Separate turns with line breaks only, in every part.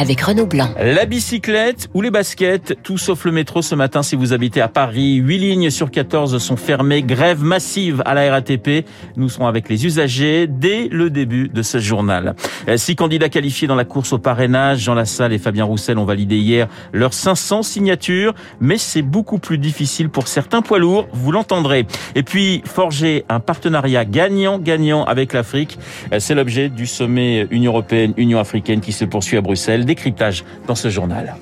avec Renaud Blanc.
La bicyclette ou les baskets, tout sauf le métro ce matin si vous habitez à Paris. 8 lignes sur 14 sont fermées. Grève massive à la RATP. Nous serons avec les usagers dès le début de ce journal. Euh, six candidats qualifiés dans la course au parrainage. Jean Lassalle et Fabien Roussel ont validé hier leurs 500 signatures. Mais c'est beaucoup plus difficile pour certains poids lourds. Vous l'entendrez. Et puis, forger un partenariat gagnant-gagnant avec l'Afrique. Euh, c'est l'objet du sommet Union européenne-Union africaine qui se poursuit à Bruxelles décryptage dans ce journal.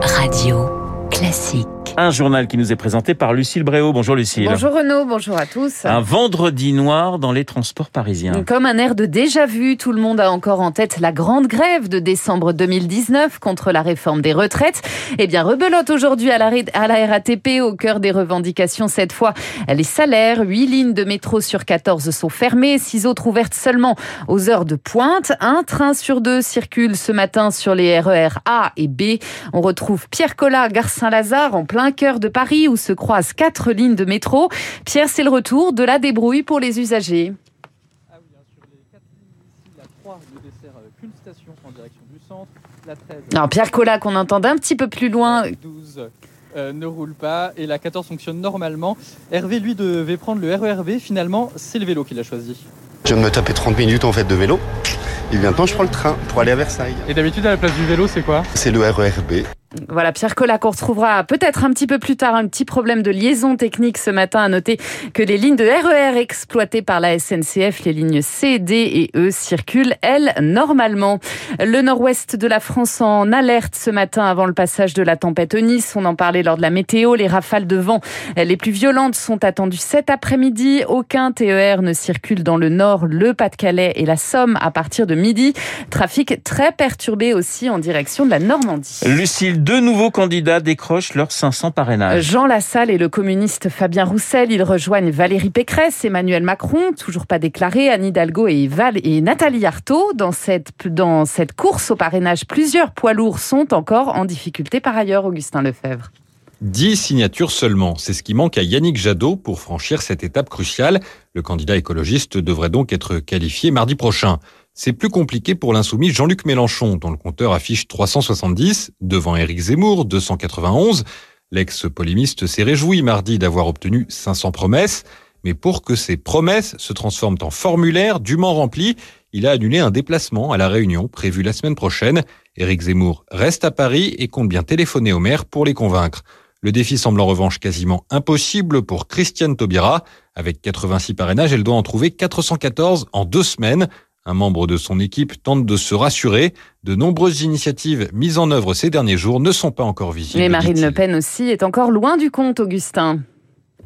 Radio Classique.
Un journal qui nous est présenté par Lucille Bréau. Bonjour Lucille.
Bonjour Renaud, bonjour à tous.
Un vendredi noir dans les transports parisiens.
Comme un air de déjà-vu, tout le monde a encore en tête la grande grève de décembre 2019 contre la réforme des retraites. Eh bien, rebelote aujourd'hui à la, à la RATP, au cœur des revendications cette fois. Les salaires, 8 lignes de métro sur 14 sont fermées, 6 autres ouvertes seulement aux heures de pointe. Un train sur deux circule ce matin sur les RER A et B. On retrouve Pierre Collat, Gare Saint-Lazare en plein plein cœur de Paris où se croisent quatre lignes de métro. Pierre, c'est le retour de la débrouille pour les usagers.
Ah oui, hein, sur les quatre lignes ici, la 3 ne dessert euh, qu'une station en direction du centre. La 13.
Alors Pierre Collat, qu'on entend un petit peu plus loin.
12 euh, ne roule pas et la 14 fonctionne normalement. Hervé, lui, devait prendre le RERB. Finalement, c'est le vélo qu'il a choisi.
Je viens de me taper 30 minutes en fait de vélo. Et bientôt, je prends le train pour aller à Versailles.
Et d'habitude, à la place du vélo, c'est quoi?
C'est le RERB.
Voilà, Pierre Collat qu'on retrouvera peut-être un petit peu plus tard. Un petit problème de liaison technique ce matin. À noter que les lignes de RER e exploitées par la SNCF, les lignes C, D et E, circulent, elles, normalement. Le nord-ouest de la France en alerte ce matin avant le passage de la tempête Nice. On en parlait lors de la météo. Les rafales de vent les plus violentes sont attendues cet après-midi. Aucun TER ne circule dans le nord, le Pas-de-Calais et la Somme à partir de midi. Trafic très perturbé aussi en direction de la Normandie.
Deux nouveaux candidats décrochent leurs 500 parrainages.
Jean Lassalle et le communiste Fabien Roussel, ils rejoignent Valérie Pécresse, Emmanuel Macron, toujours pas déclaré, Anne Hidalgo et, Val et Nathalie Arthaud. Dans cette, dans cette course au parrainage, plusieurs poids lourds sont encore en difficulté par ailleurs, Augustin Lefebvre.
10 signatures seulement, c'est ce qui manque à Yannick Jadot pour franchir cette étape cruciale. Le candidat écologiste devrait donc être qualifié mardi prochain. C'est plus compliqué pour l'insoumis Jean-Luc Mélenchon, dont le compteur affiche 370, devant Éric Zemmour, 291. L'ex-polémiste s'est réjoui mardi d'avoir obtenu 500 promesses, mais pour que ces promesses se transforment en formulaires dûment remplis, il a annulé un déplacement à la Réunion prévu la semaine prochaine. Éric Zemmour reste à Paris et compte bien téléphoner au maire pour les convaincre. Le défi semble en revanche quasiment impossible pour Christiane Taubira. Avec 86 parrainages, elle doit en trouver 414 en deux semaines. Un membre de son équipe tente de se rassurer. De nombreuses initiatives mises en œuvre ces derniers jours ne sont pas encore visibles.
Mais Marine Le Pen aussi est encore loin du compte, Augustin.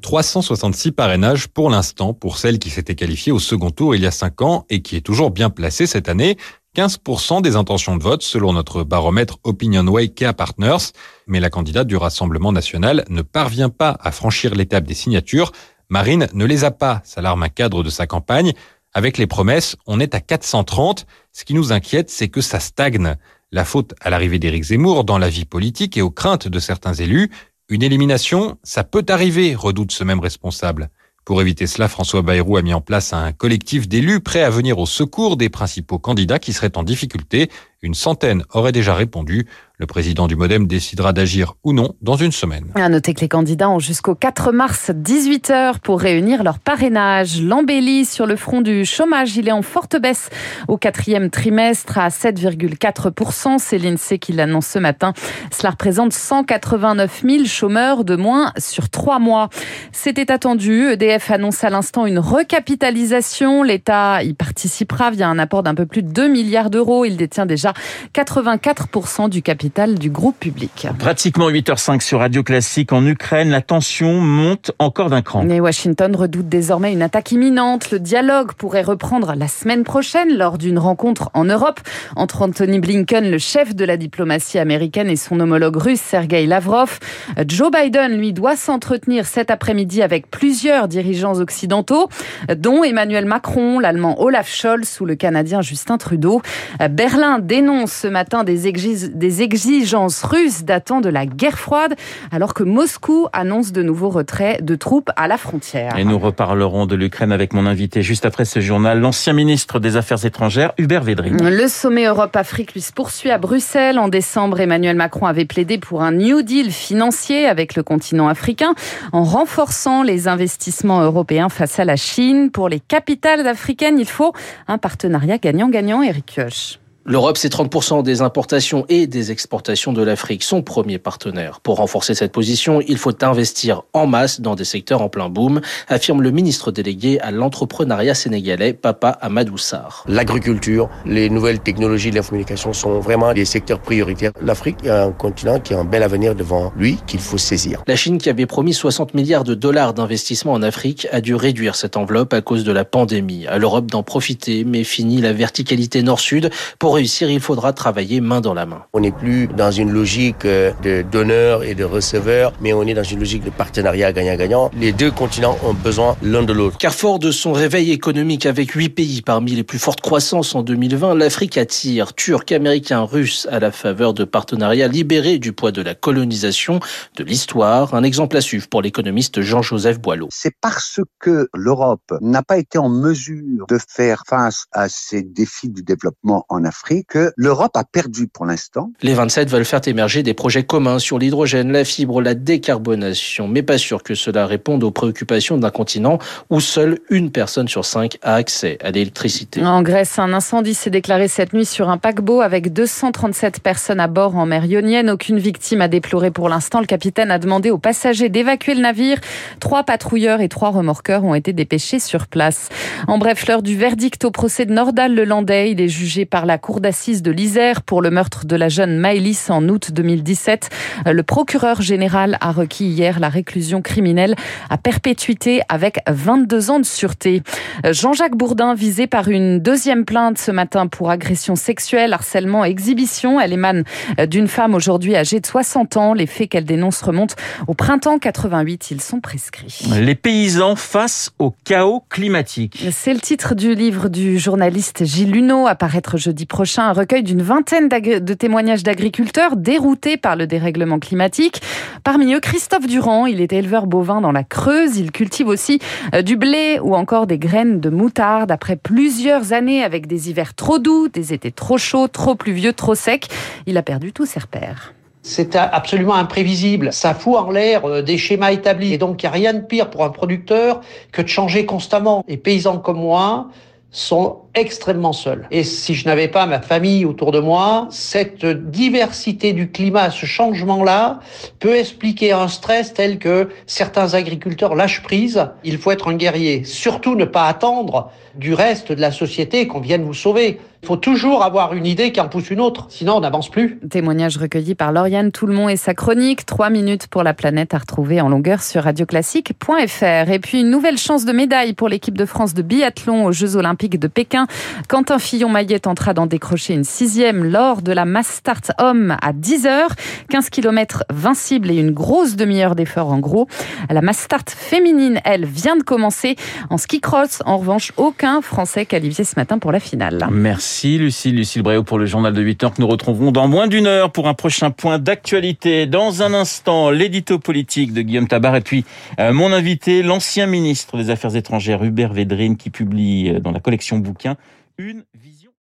366 parrainages pour l'instant pour celle qui s'était qualifiée au second tour il y a 5 ans et qui est toujours bien placée cette année. 15% des intentions de vote selon notre baromètre Opinionway Care Partners. Mais la candidate du Rassemblement national ne parvient pas à franchir l'étape des signatures. Marine ne les a pas, s'alarme un cadre de sa campagne. Avec les promesses, on est à 430. Ce qui nous inquiète, c'est que ça stagne. La faute à l'arrivée d'Éric Zemmour dans la vie politique et aux craintes de certains élus. Une élimination, ça peut arriver, redoute ce même responsable. Pour éviter cela, François Bayrou a mis en place un collectif d'élus prêts à venir au secours des principaux candidats qui seraient en difficulté. Une centaine auraient déjà répondu. Le président du Modem décidera d'agir ou non dans une semaine.
À noter que les candidats ont jusqu'au 4 mars 18h pour réunir leur parrainage. L'embellie sur le front du chômage, il est en forte baisse au quatrième trimestre à 7,4%. C'est l'INSEE qui l'annonce ce matin. Cela représente 189 000 chômeurs de moins sur trois mois. C'était attendu. EDF annonce à l'instant une recapitalisation. L'État y participera via un apport d'un peu plus de 2 milliards d'euros. Il détient déjà 84% du capital du groupe public.
Pratiquement 8h05 sur Radio Classique. En Ukraine, la tension monte encore d'un cran.
Et Washington redoute désormais une attaque imminente. Le dialogue pourrait reprendre la semaine prochaine lors d'une rencontre en Europe entre Anthony Blinken, le chef de la diplomatie américaine, et son homologue russe Sergei Lavrov. Joe Biden, lui, doit s'entretenir cet après-midi avec plusieurs dirigeants occidentaux, dont Emmanuel Macron, l'allemand Olaf Scholz ou le canadien Justin Trudeau. Berlin dénonce ce matin des, exigences russes datant de la guerre froide, alors que Moscou annonce de nouveaux retraits de troupes à la frontière.
Et nous reparlerons de l'Ukraine avec mon invité juste après ce journal, l'ancien ministre des Affaires étrangères, Hubert Védrine.
Le sommet Europe-Afrique lui se poursuit à Bruxelles. En décembre, Emmanuel Macron avait plaidé pour un New Deal financier avec le continent africain en renforçant les investissements européens face à la Chine. Pour les capitales africaines, il faut un partenariat gagnant-gagnant, Eric Kioch.
L'Europe, c'est 30% des importations et des exportations de l'Afrique, son premier partenaire. Pour renforcer cette position, il faut investir en masse dans des secteurs en plein boom, affirme le ministre délégué à l'entrepreneuriat sénégalais, Papa Amadou Sarr.
L'agriculture, les nouvelles technologies de l'information sont vraiment des secteurs prioritaires. L'Afrique est un continent qui a un bel avenir devant lui qu'il faut saisir.
La Chine, qui avait promis 60 milliards de dollars d'investissement en Afrique, a dû réduire cette enveloppe à cause de la pandémie. À l'Europe d'en profiter, mais fini la verticalité nord-sud pour réussir, il faudra travailler main dans la main.
On n'est plus dans une logique euh, de donneur et de receveur, mais on est dans une logique de partenariat gagnant-gagnant. Les deux continents ont besoin l'un de l'autre.
Car fort de son réveil économique avec huit pays parmi les plus fortes croissances en 2020, l'Afrique attire Turcs, Américains, Russes à la faveur de partenariats libérés du poids de la colonisation, de l'histoire. Un exemple à suivre pour l'économiste Jean-Joseph Boileau.
C'est parce que l'Europe n'a pas été en mesure de faire face à ces défis du développement en Afrique que l'Europe a perdu pour l'instant.
Les 27 veulent faire émerger des projets communs sur l'hydrogène, la fibre, la décarbonation, mais pas sûr que cela réponde aux préoccupations d'un continent où seule une personne sur cinq a accès à l'électricité.
En Grèce, un incendie s'est déclaré cette nuit sur un paquebot avec 237 personnes à bord en mer Ionienne. Aucune victime a déploré pour l'instant. Le capitaine a demandé aux passagers d'évacuer le navire. Trois patrouilleurs et trois remorqueurs ont été dépêchés sur place. En bref, l'heure du verdict au procès de Nordal Le Landais. Il est jugé par la Cour d'assises de l'Isère pour le meurtre de la jeune Maëlys en août 2017. Le procureur général a requis hier la réclusion criminelle à perpétuité avec 22 ans de sûreté. Jean-Jacques Bourdin visé par une deuxième plainte ce matin pour agression sexuelle, harcèlement, exhibition. Elle émane d'une femme aujourd'hui âgée de 60 ans. Les faits qu'elle dénonce remontent au printemps 88. Ils sont prescrits.
Les paysans face au chaos climatique.
C'est le titre du livre du journaliste Gilles Luneau, à paraître jeudi prochain un recueil d'une vingtaine de témoignages d'agriculteurs déroutés par le dérèglement climatique. Parmi eux, Christophe Durand, il est éleveur bovin dans la Creuse. Il cultive aussi euh, du blé ou encore des graines de moutarde. Après plusieurs années avec des hivers trop doux, des étés trop chauds, trop pluvieux, trop secs, il a perdu tous ses repères.
C'est absolument imprévisible. Ça fout en l'air euh, des schémas établis. Et donc, il n'y a rien de pire pour un producteur que de changer constamment. Les paysans comme moi sont extrêmement seul. Et si je n'avais pas ma famille autour de moi, cette diversité du climat, ce changement-là, peut expliquer un stress tel que certains agriculteurs lâchent prise. Il faut être un guerrier. Surtout ne pas attendre du reste de la société qu'on vienne vous sauver. Il faut toujours avoir une idée qui en pousse une autre, sinon on n'avance plus.
Témoignage recueilli par Lauriane Tout-le-Monde et sa chronique. Trois minutes pour la planète à retrouver en longueur sur radioclassique.fr. Et puis une nouvelle chance de médaille pour l'équipe de France de biathlon aux Jeux Olympiques de Pékin. Quentin Fillon-Maillet tentera d'en décrocher une sixième lors de la Mass Start Homme à 10h. 15 km vincible et une grosse demi-heure d'effort en gros. La Mass Start féminine, elle, vient de commencer. En ski cross, en revanche, aucun Français qualifié ce matin pour la finale.
Merci Lucie, Lucille Bréau pour le journal de 8 heures que nous retrouverons dans moins d'une heure pour un prochain point d'actualité. Dans un instant, l'édito politique de Guillaume Tabar et puis euh, mon invité, l'ancien ministre des Affaires étrangères Hubert Védrine qui publie euh, dans la collection bouquin une vision